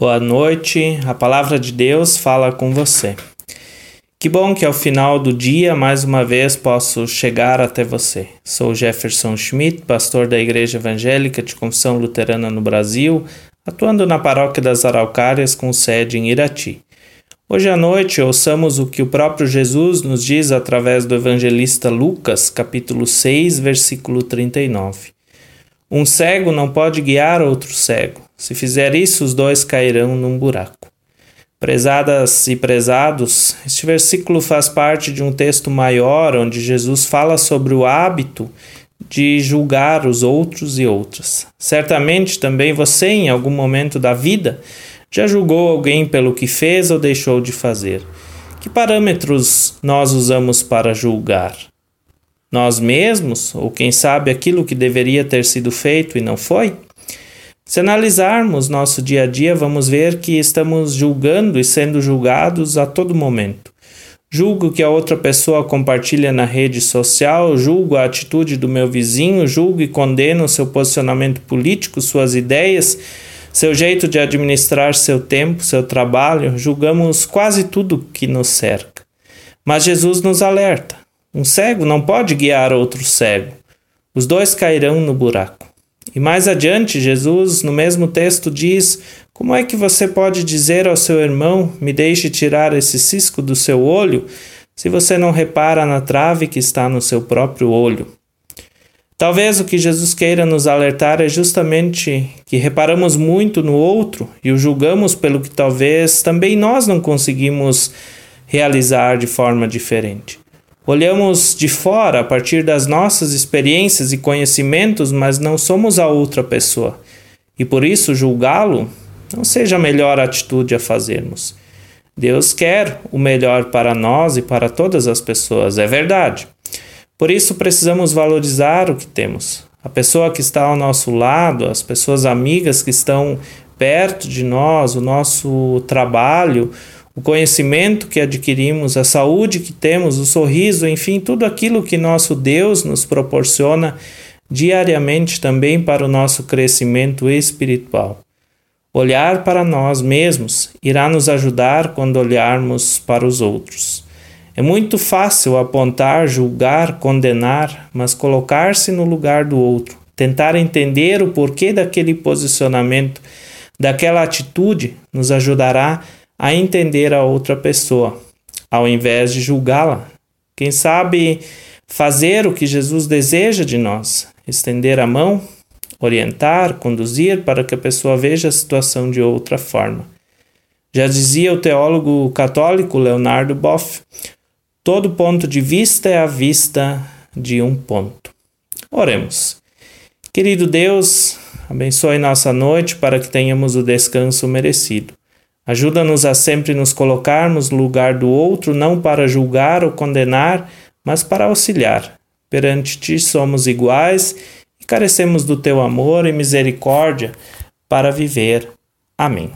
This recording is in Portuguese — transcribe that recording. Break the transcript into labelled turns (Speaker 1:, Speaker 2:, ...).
Speaker 1: Boa noite, a palavra de Deus fala com você. Que bom que ao final do dia, mais uma vez, posso chegar até você. Sou Jefferson Schmidt, pastor da Igreja Evangélica de Confissão Luterana no Brasil, atuando na Paróquia das Araucárias com sede em Irati. Hoje à noite, ouçamos o que o próprio Jesus nos diz através do evangelista Lucas, capítulo 6, versículo 39. Um cego não pode guiar outro cego. Se fizer isso, os dois cairão num buraco. Prezadas e prezados, este versículo faz parte de um texto maior onde Jesus fala sobre o hábito de julgar os outros e outras. Certamente também você, em algum momento da vida, já julgou alguém pelo que fez ou deixou de fazer. Que parâmetros nós usamos para julgar? Nós mesmos, ou quem sabe aquilo que deveria ter sido feito e não foi? Se analisarmos nosso dia a dia, vamos ver que estamos julgando e sendo julgados a todo momento. Julgo que a outra pessoa compartilha na rede social, julgo a atitude do meu vizinho, julgo e condeno seu posicionamento político, suas ideias, seu jeito de administrar seu tempo, seu trabalho, julgamos quase tudo que nos cerca. Mas Jesus nos alerta: um cego não pode guiar outro cego. Os dois cairão no buraco. E mais adiante, Jesus, no mesmo texto, diz: Como é que você pode dizer ao seu irmão: Me deixe tirar esse cisco do seu olho, se você não repara na trave que está no seu próprio olho? Talvez o que Jesus queira nos alertar é justamente que reparamos muito no outro e o julgamos pelo que talvez também nós não conseguimos realizar de forma diferente. Olhamos de fora a partir das nossas experiências e conhecimentos, mas não somos a outra pessoa. E por isso julgá-lo não seja a melhor atitude a fazermos. Deus quer o melhor para nós e para todas as pessoas, é verdade. Por isso precisamos valorizar o que temos. A pessoa que está ao nosso lado, as pessoas amigas que estão perto de nós, o nosso trabalho, o conhecimento que adquirimos, a saúde que temos, o sorriso, enfim, tudo aquilo que nosso Deus nos proporciona diariamente também para o nosso crescimento espiritual. Olhar para nós mesmos irá nos ajudar quando olharmos para os outros. É muito fácil apontar, julgar, condenar, mas colocar-se no lugar do outro, tentar entender o porquê daquele posicionamento, daquela atitude, nos ajudará a a entender a outra pessoa, ao invés de julgá-la. Quem sabe fazer o que Jesus deseja de nós, estender a mão, orientar, conduzir para que a pessoa veja a situação de outra forma. Já dizia o teólogo católico Leonardo Boff: todo ponto de vista é a vista de um ponto. Oremos. Querido Deus, abençoe nossa noite para que tenhamos o descanso merecido. Ajuda-nos a sempre nos colocarmos no lugar do outro, não para julgar ou condenar, mas para auxiliar. Perante ti somos iguais e carecemos do teu amor e misericórdia para viver. Amém.